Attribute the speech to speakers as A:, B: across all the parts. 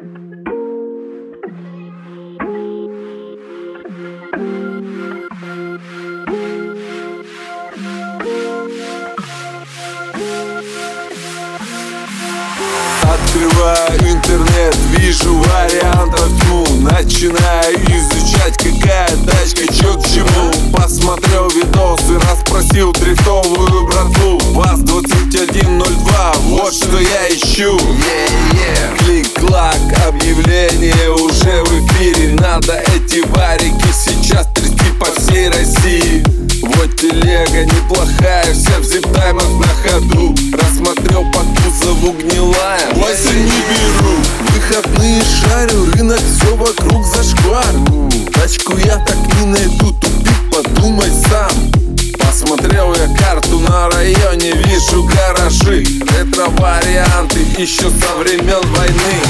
A: Открываю интернет, вижу вариантов тьму Начинаю изучать, какая тачка, чё к чему. Посмотрел видосы, расспросил дрифтовую братву. ВАЗ-2102, вот что я ищу Надо эти варики сейчас трясти по всей России. Вот телега неплохая, вся в зиптаймах на ходу. Рассмотрел по кузову гнилая Вася не беру. Выходные шарю, рынок все вокруг зашквар Тачку я так не найду, тупик, подумай сам. Посмотрел я карту на районе, вижу гаражи. Ретро-варианты еще со времен войны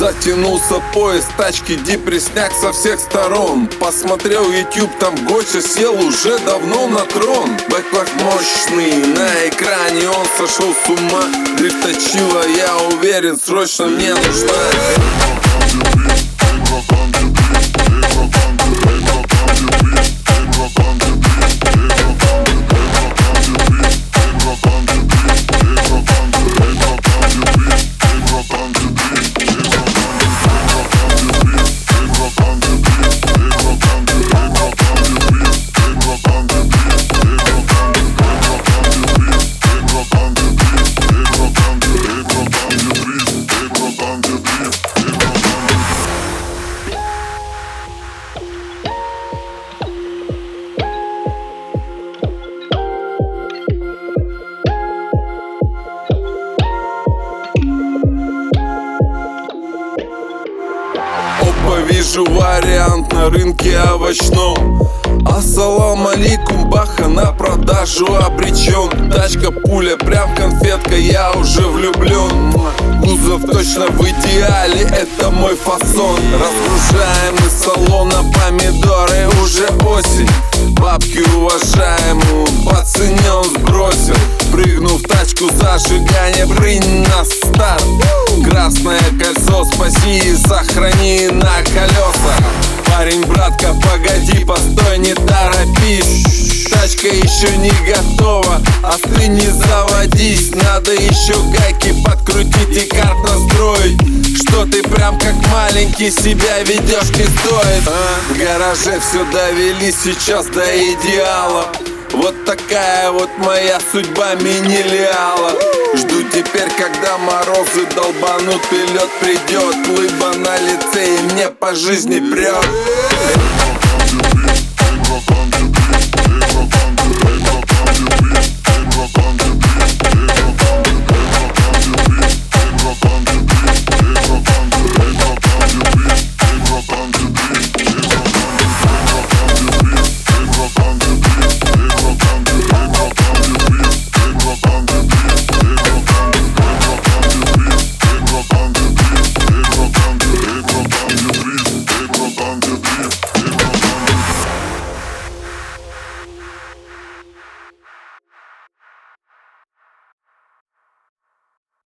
A: Затянулся поезд, тачки, депресняк со всех сторон. Посмотрел YouTube, там Гоча сел уже давно на трон. Бэклак мощный, на экране он сошел с ума. Дрифточила, я уверен, срочно мне нужна вижу вариант на рынке овощном. Ассалам алейкум, баха на продажу обречен. Тачка пуля, прям конфетка, я уже влюблен. Кузов точно в идеале, это мой фасон. Разгружаем из салона Тачку зажигание, прынь на старт. Красное кольцо спаси и сохрани на колесах Парень, братка, погоди, постой, не торопись. Тачка еще не готова, а ты не заводись. Надо еще гайки подкрутить и карт настроить Что ты прям как маленький себя ведешь не стоит. А? В гараже все довели сейчас до идеала вот такая вот моя судьба мини-лиала. Жду теперь, когда морозы долбанут и лед придет. Лыба на лице и мне по жизни прет